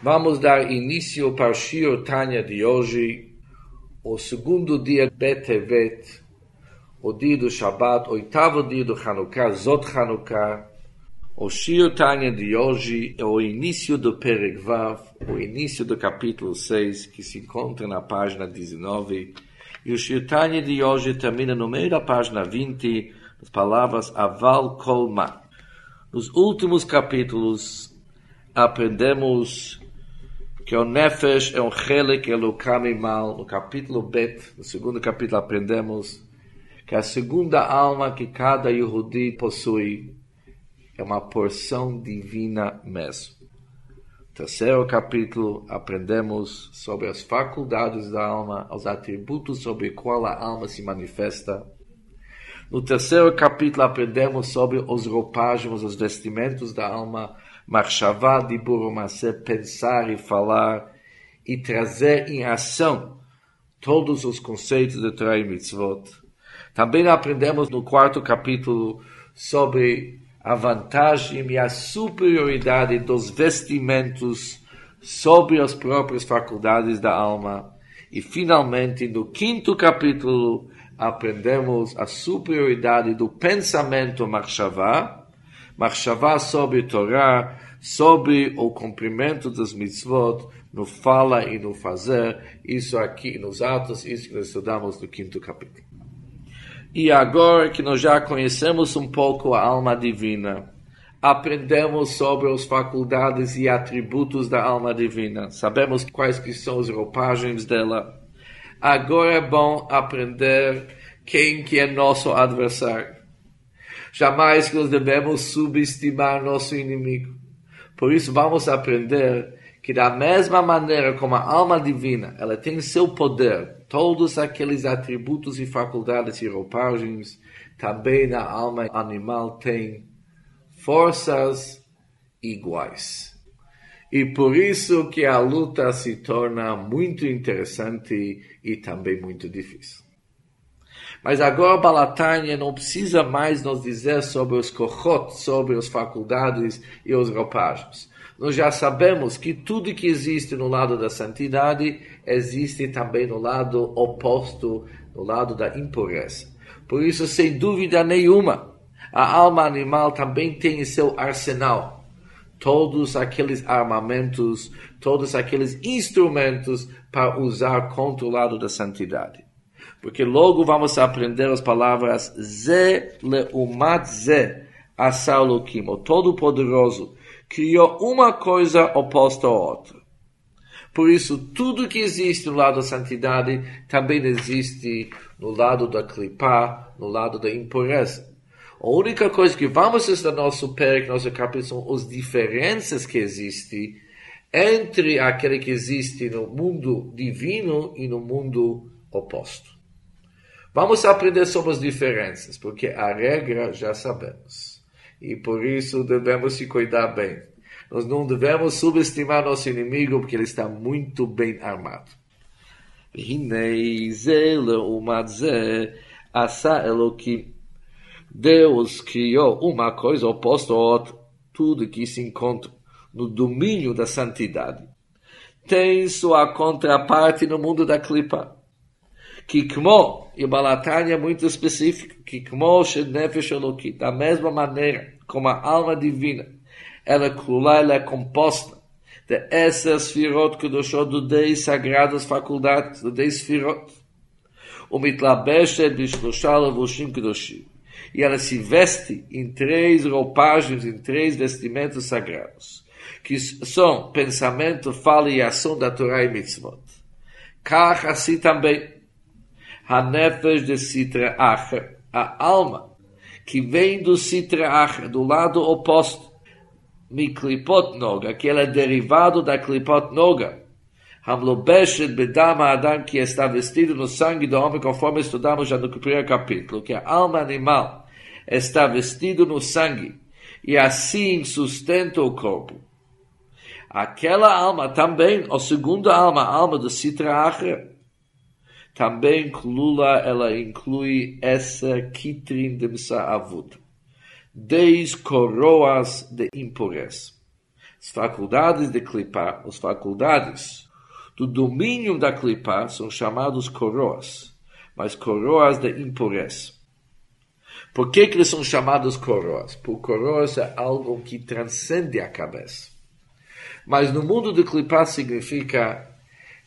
Vamos dar início para o Tanya de hoje, o segundo dia Betevet, o dia do Shabbat, oitavo dia do Hanukkah, Zot Hanukkah. O Shio Tanya de hoje é o início do Perek Vav, o início do capítulo 6, que se encontra na página 19. E o Shio Tanya de hoje termina no meio da página 20, as palavras Aval Kolma. Nos últimos capítulos, aprendemos que o Nefesh é um Chelik Elokam Mal. No capítulo Bet, no segundo capítulo, aprendemos que a segunda alma que cada Yehudi possui é uma porção divina mesmo. No terceiro capítulo, aprendemos sobre as faculdades da alma, os atributos sobre qual a alma se manifesta. No terceiro capítulo, aprendemos sobre os roupagens, os vestimentos da alma, Marshavá de Burumacé, pensar e falar e trazer em ação todos os conceitos de Torah e Mitzvot. Também aprendemos no quarto capítulo sobre a vantagem e a superioridade dos vestimentos sobre as próprias faculdades da alma. E finalmente, no quinto capítulo, aprendemos a superioridade do pensamento Marshavá, Marshavá sobre Torá, sobre o cumprimento das mitzvot, no fala e no fazer, isso aqui nos Atos, isso que nós estudamos no quinto capítulo. E agora que nós já conhecemos um pouco a alma divina, aprendemos sobre as faculdades e atributos da alma divina, sabemos quais que são as roupagens dela. Agora é bom aprender quem que é nosso adversário. Jamais que nós devemos subestimar nosso inimigo. Por isso vamos aprender que da mesma maneira como a alma divina, ela tem seu poder, todos aqueles atributos e faculdades e roupagens, também a alma animal tem forças iguais. E por isso que a luta se torna muito interessante e também muito difícil. Mas agora Balatânia não precisa mais nos dizer sobre os kohot, sobre as faculdades e os roupagens. Nós já sabemos que tudo que existe no lado da santidade existe também no lado oposto, no lado da impureza. Por isso, sem dúvida nenhuma, a alma animal também tem seu arsenal. Todos aqueles armamentos, todos aqueles instrumentos para usar contra o lado da santidade porque logo vamos aprender as palavras Ze leumat Ze, Asaulokim, o Todo-Poderoso, criou uma coisa oposta à outra. Por isso, tudo que existe no lado da santidade também existe no lado da clipá, no lado da impureza. A única coisa que vamos estudar no nosso no nosso capítulo, são as diferenças que existem entre aquele que existe no mundo divino e no mundo oposto. Vamos aprender sobre as diferenças, porque a regra já sabemos. E por isso devemos se cuidar bem. Nós não devemos subestimar nosso inimigo, porque ele está muito bem armado. Deus criou uma coisa oposta à outra, tudo que se encontra no domínio da santidade. Tem sua contraparte no mundo da clipa que como, e Balatânia é muito específico, que como nefesh elokit, da mesma maneira como a alma divina, ela crula, ela é composta de essas firot kedoshot, do dez sagradas faculdades, do dez firot, o mitlabeshet bishloshal levushim kedoshim, e ela se veste em três roupagens, em três vestimentos sagrados, que são pensamento, fala e ação da Torá e mitzvot. Kach assim também, Hanefesh de Sitra Acher, a alma que vem do Sitra Acher, do lado oposto, Miklipot Noga, que ela é derivado da Klipot Noga, Hamlobeshet Bedama Adam, que está vestido no sangue do homem, conforme estudamos já no primeiro capítulo, que a alma animal está vestido no sangue, e assim sustenta o corpo. Aquela alma também, a segunda alma, a alma do Sitra Acher, também Klula, ela inclui essa Kitrin de Msa'avut. Dez coroas de impureza. As faculdades de clipar, as faculdades do domínio da clipar são chamados coroas, mas coroas de impureza. Por que, que eles são chamados coroas? Por coroas é algo que transcende a cabeça. Mas no mundo do clipar significa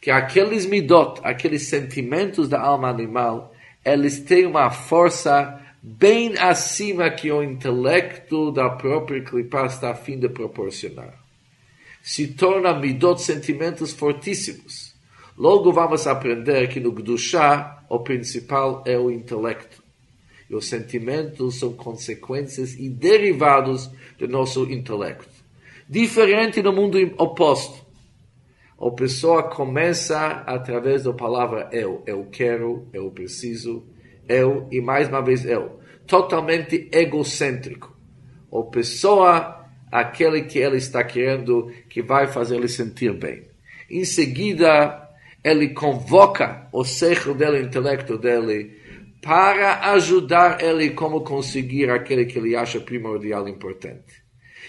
que aqueles midot, aqueles sentimentos da alma animal, eles têm uma força bem acima que o intelecto da própria clipar está a fim de proporcionar. Se torna midot sentimentos fortíssimos. Logo vamos aprender que no Gdushá o principal é o intelecto. E os sentimentos são consequências e derivados do nosso intelecto. Diferente no mundo oposto. A pessoa começa através da palavra eu. Eu quero, eu preciso, eu e mais uma vez eu. Totalmente egocêntrico. A pessoa, aquele que ele está querendo, que vai fazer ele sentir bem. Em seguida, ele convoca o século dele, o intelecto dele, para ajudar ele como conseguir aquele que ele acha primordial importante.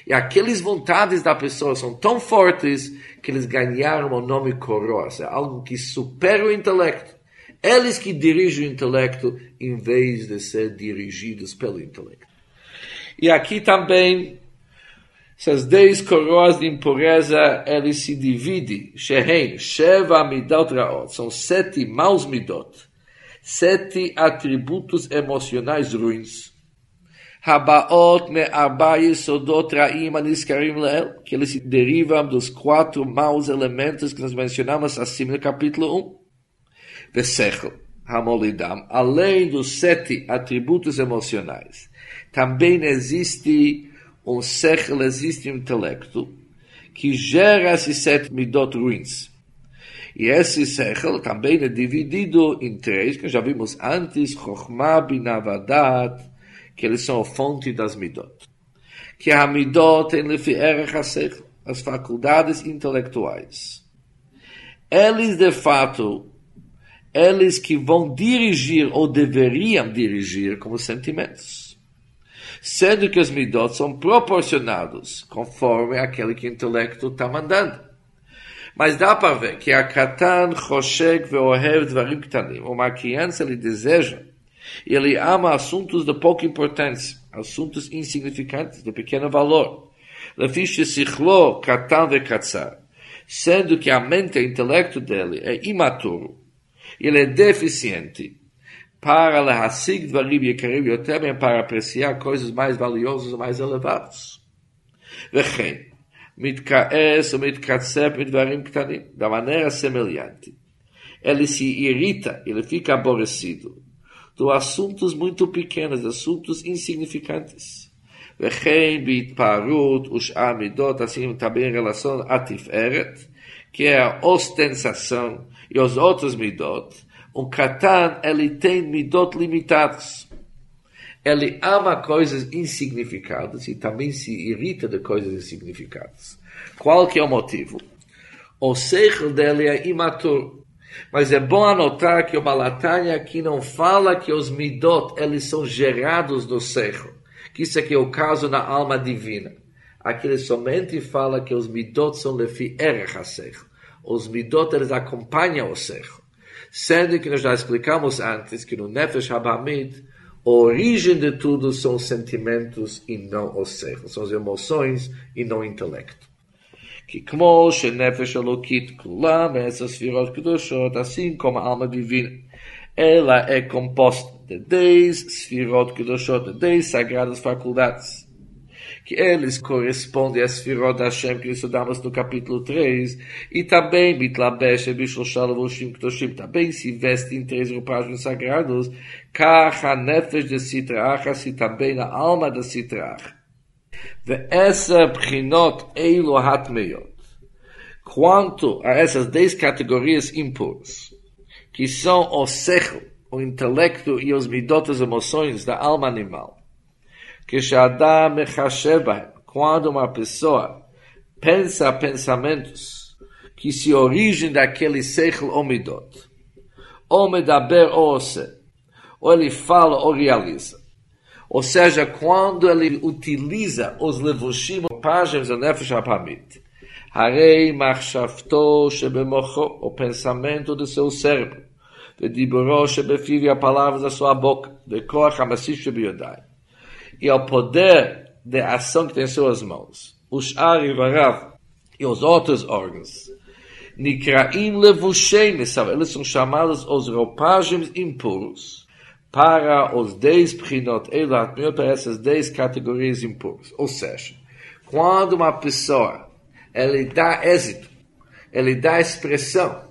E aquelas vontades da pessoa são tão fortes que eles ganharam o nome coroas. É algo que supera o intelecto. Eles que dirigem o intelecto em vez de ser dirigidos pelo intelecto. E aqui também, essas dez coroas de impureza, eles se dividem. Shehen, Sheva Midot Raot. São sete maus midot. Sete atributos emocionais ruins Habaot me arba yesodot ra'im aniskarim leel, que eles se derivam dos quatro maus elementos que nós mencionamos acima no capítulo 1. Vesechel, hamolidam, além dos sete atributos emocionais, também existe um sechel, existe um intelecto, que gera esses sete midot ruins. E esse sechel também é dividido em três, que já vimos antes, Chokhmah, Binavadat, que eles são a fonte das midot. Que a midot tem as faculdades intelectuais. Eles, de fato, eles que vão dirigir ou deveriam dirigir como sentimentos. Sendo que os midot são proporcionados conforme aquele que o intelecto está mandando. Mas dá para ver que a Katan, Choshek, Veohev, Dvarim Ktanim, uma criança ele deseja ele ama assuntos de pouca importância, assuntos insignificantes, de pequeno valor. Sendo que a mente, o intelecto dele é imaturo, ele é deficiente para lehasig dvarim yekarim yotem, para apreciar coisas mais valiosas, mais elevadas. Vechem, mitkaes ou mitkatsep mitvarim ktanim, da maneira semelhante. Ele se irrita, ele fica aborrecido do assuntos muito pequenos, assuntos insignificantes. Vechen bitparut ush amidot, assim também em relação a Tiferet, que é a ostentação e os outros midot. Um katan, ele tem midot limitados. Ele ama coisas insignificantes e também se irrita de coisas insignificantes. Qual que é o motivo? O seichel dele é imaturo. Mas é bom anotar que o Balatanya aqui não fala que os midot, eles são gerados do cerro. Que isso aqui é o caso na alma divina. Aqui ele somente fala que os midot são lefi erech Os midot, eles acompanham o cerro. Sendo que nós já explicamos antes que no Nefesh Habamid, a origem de tudo são os sentimentos e não o cerro. São as emoções e não o intelecto כי כמו שנפש אלוקית כולה מעשר ספירות קדושות, assim como a alma divina, ela é composta de dez sfirot kedoshot, de dez sagradas faculdades, que eles correspondem às sfirot da Hashem que estudamos no capítulo 3, e também mitlabesh e bishlosha levushim kedoshim, também se veste em três roupagens sagrados, kach nefesh de sitrach, assim também a alma de sitrach. Quanto a essas dez categorias impuras, que são o sechel, o intelecto e os midot, as emoções da alma animal, que Shadam quando uma pessoa pensa pensamentos que se origem daquele sechel ou midot, ou medaber ou ou ele fala ou realiza, Ou seja, quando ele utiliza os levushim, roupagens do Nefesh Apamit. Harei machshavto shebemocho, o pensamento do seu cérebro. Diburo shebefiv, a palavra da sua boca. Koach hamassish shebiyodai. E ao poder de ação que tem em suas mãos. Os arivarav e os outros órgãos. Nikraim levushei. Eles são chamados os roupagens impuros para os dez prinot elat para essas dez categorias impuras. Ou seja, quando uma pessoa ele dá êxito, ele dá expressão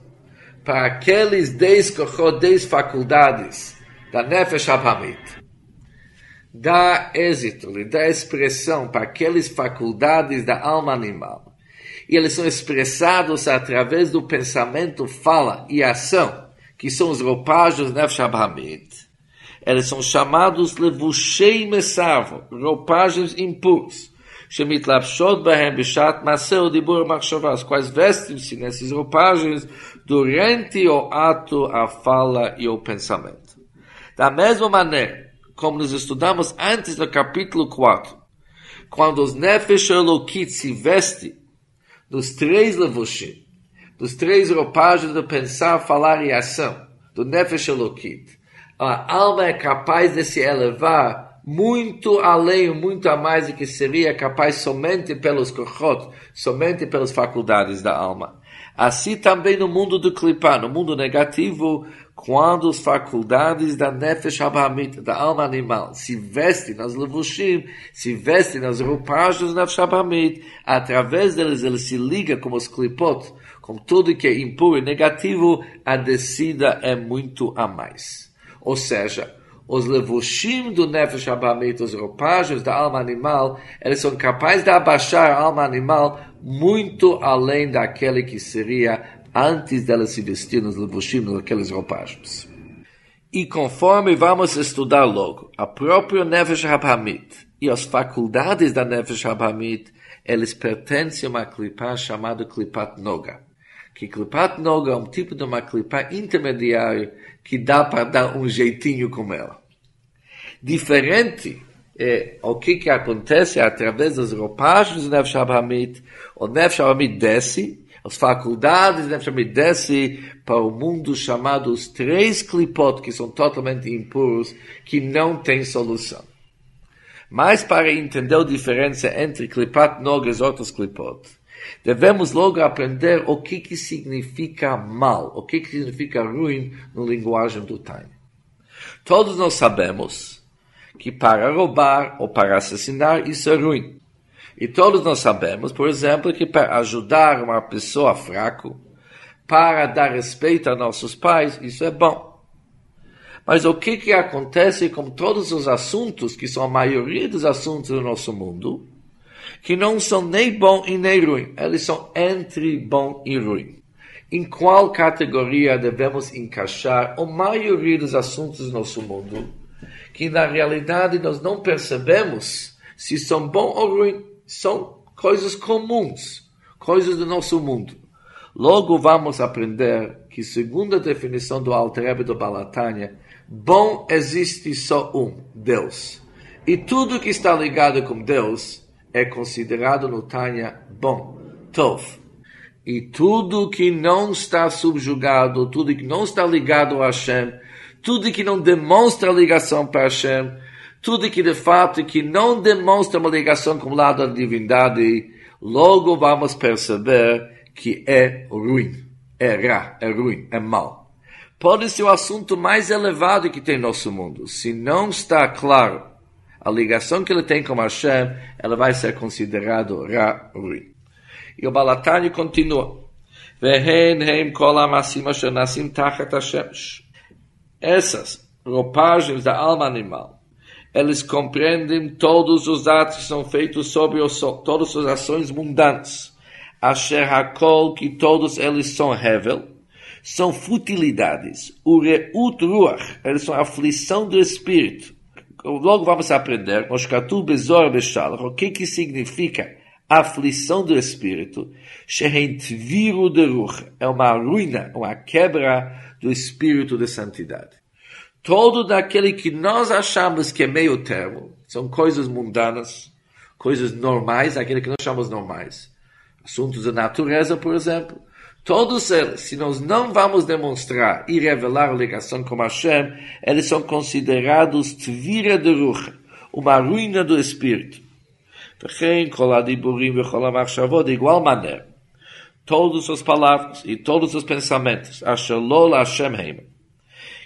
para aqueles dez kochot, dez faculdades da Nefesh Abhamit, dá êxito, ele dá expressão para aquelas faculdades da alma animal, e eles são expressados através do pensamento, fala e ação, que são os roupagens Nefesh Abhamit, eles são chamados levushei mesavo, roupagens impuros. Shemitlapshot bahem bishat maseu dibur machshavah, quais vestem-se nessas roupagens durante o ato, a fala e o pensamento. Da mesma maneira, como nos estudamos antes no capítulo 4, quando os nefesh elokit se vestem dos três levushim, dos três roupagens do pensar, falar e ação, do nefesh elokit, a alma é capaz de se elevar muito além, muito a mais do que seria capaz somente pelos kochot, somente pelas faculdades da alma. Assim também no mundo do klipá, no mundo negativo, quando as faculdades da nefesh abahamit, da alma animal, se vestem nas levushim, se vestem nas roupagens da nefesh abahamit, através deles ele se liga com os klipot, com tudo que é impuro e negativo, a descida é muito a mais. Ou seja, os levushim do Nefesh Abamit, os roupagens da alma animal, eles são capazes de abaixar a alma animal muito além daquele que seria antes dela se vestir nos levushim, naqueles roupagens. E conforme vamos estudar logo, a própria Nefesh Abamit e as faculdades da Nefesh Abamit, eles pertencem a uma clipá chamada Klipat Noga. Que Klipat Noga é um tipo de uma clipá intermediária que dá para dar um jeitinho com ela. Diferente é o que, que acontece através das roupagens do Nefesh Hamid, o Nefesh Hamid desce, as faculdades do Nefesh Hamid desce para o mundo chamado os três clipot, que são totalmente impuros, que não tem solução. Mas para entender a diferença entre clipat nog e outros clipot, Devemos logo aprender o que, que significa mal, o que, que significa ruim no linguagem do time. Todos nós sabemos que para roubar ou para assassinar isso é ruim. E todos nós sabemos, por exemplo, que para ajudar uma pessoa fraca, para dar respeito a nossos pais, isso é bom. Mas o que, que acontece com todos os assuntos, que são a maioria dos assuntos do nosso mundo, que não são nem bom e nem ruim, eles são entre bom e ruim. Em qual categoria devemos encaixar a maioria dos assuntos do nosso mundo, que na realidade nós não percebemos se são bom ou ruim, são coisas comuns, coisas do nosso mundo. Logo vamos aprender que, segundo a definição do Alter do Balatânia, bom existe só um, Deus. E tudo que está ligado com Deus é considerado no Tânia bom, tov. E tudo que não está subjugado, tudo que não está ligado a Hashem, tudo que não demonstra ligação para Hashem, tudo que de fato que não demonstra uma ligação com o lado da divindade, logo vamos perceber que é ruim, é ra, é ruim, é mal. Pode ser o assunto mais elevado que tem no nosso mundo. Se não está claro a ligação que ele tem com Hashem, ela vai ser considerado Ra'uri. E o Balatani continua. Essas roupagens da alma animal, eles compreendem todos os atos que são feitos sobre o sol, todas as ações mundanas. Asher Hakol, que todos eles são Hevel, são futilidades. O Reut Ruach, eles são aflição do espírito logo vamos aprender, o que que significa aflição do espírito, é uma ruína, uma quebra do espírito de santidade. todo daquele que nós achamos que é meio termo, são coisas mundanas, coisas normais, aquele que nós chamamos normais. Assuntos da natureza, por exemplo. Todos eles, se nós não vamos demonstrar e revelar a ligação com Hashem, eles são considerados tvira de rucha, uma ruína do espírito. De igual maneira, todas as palavras e todos os pensamentos,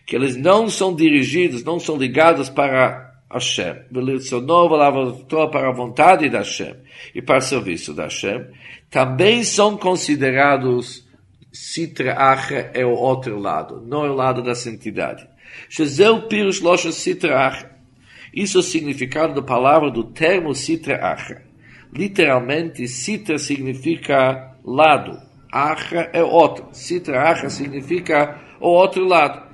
que eles não são dirigidos, não são ligados para Hashem, para a vontade da Hashem e para o serviço da Hashem, também são considerados Sitra Acha é o outro lado, não é o lado da santidade. Shezeu Pirush Losha Sitra Acha. Isso é o significado da palavra do termo Sitra Acha. Literalmente, Sitra significa lado. Acha é outro. Sitra Acha significa o outro lado.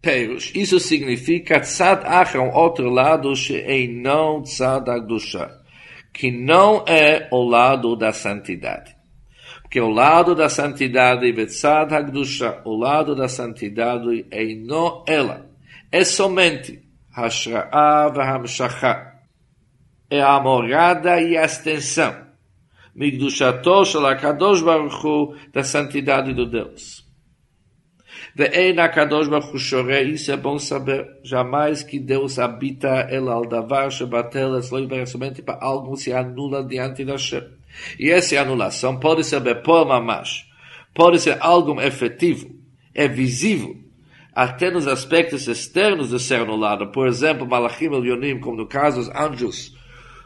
Perush, isso significa Tzad Acha, um outro lado, não Tzad Agdusha, que não é o lado da santidade que o lado da santidade, Betzad Hagdusha, o lado da santidade é não ela, é somente Hashra'a Vahamshacha, é a morada e a extensão, Migdushato Shalakadosh Baruch Hu, da santidade do Deus. HaKadosh Baruch Hu Shore, isso é bom saber, jamais que Deus habita el al davar shebatel, somente para algo se anula diante da Shem. E essa anulação pode ser bepor mamash, pode ser algo efetivo, é visível, até nos aspectos externos de ser anulado. Por exemplo, Malachim Elyonim, como no caso dos anjos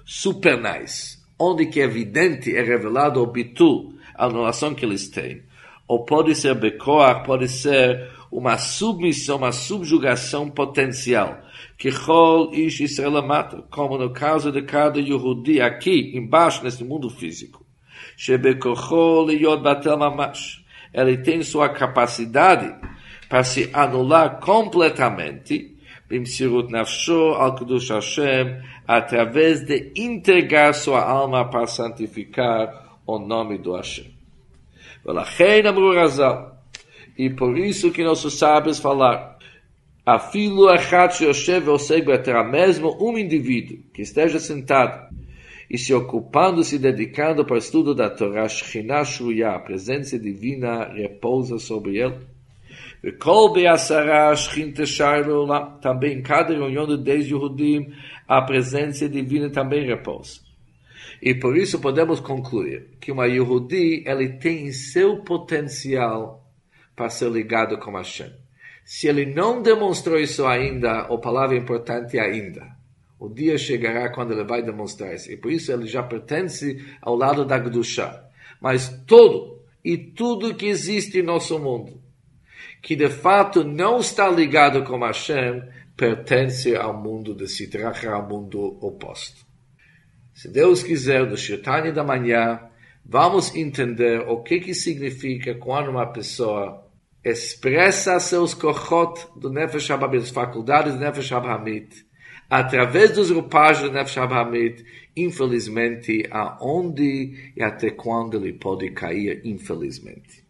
supernais, onde que é evidente, é revelado o bitul, a anulação que eles têm. Ou pode ser bekoach, pode ser uma submissão, uma subjugação potencial que Chol Ish Israel mata, como no caso de cada Yehudi aqui, embaixo, nesse mundo físico. Shebekochol Yod Batel Mamash. Ele tem sua capacidade para se anular completamente, Bimsirut Nafsho al Kedush Hashem, através de entregar sua alma para santificar o nome do Hashem. E por isso que nossos sábios falaram, Afilo achat Yoshev Oseg terra mesmo um indivíduo que esteja sentado e se ocupando, se dedicando para o estudo da Torá, a presença divina repousa sobre ele. Vekol Be'asara Shechin também em cada reunião de dez Yehudim, a presença divina também repousa. E por isso podemos concluir que uma Yehudi, ele tem seu potencial para ser ligado com Hashem. Se ele não demonstrou isso ainda, a palavra importante é ainda. O dia chegará quando ele vai demonstrar isso. E por isso ele já pertence ao lado da Gdusha. Mas todo e tudo que existe em nosso mundo, que de fato não está ligado com Hashem, pertence ao mundo de Sidracha, ao mundo oposto. Se Deus quiser, no Shirtani da manhã, vamos entender o que, que significa quando uma pessoa expressa seus kochot do Nefesh Abamit, faculdades do Nefesh Abamit, através dos roupagens do Nefesh Abamit, infelizmente, aonde e até quando ele pode cair, infelizmente.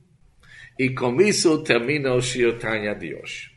E com isso termina o Shir Tanya de hoje.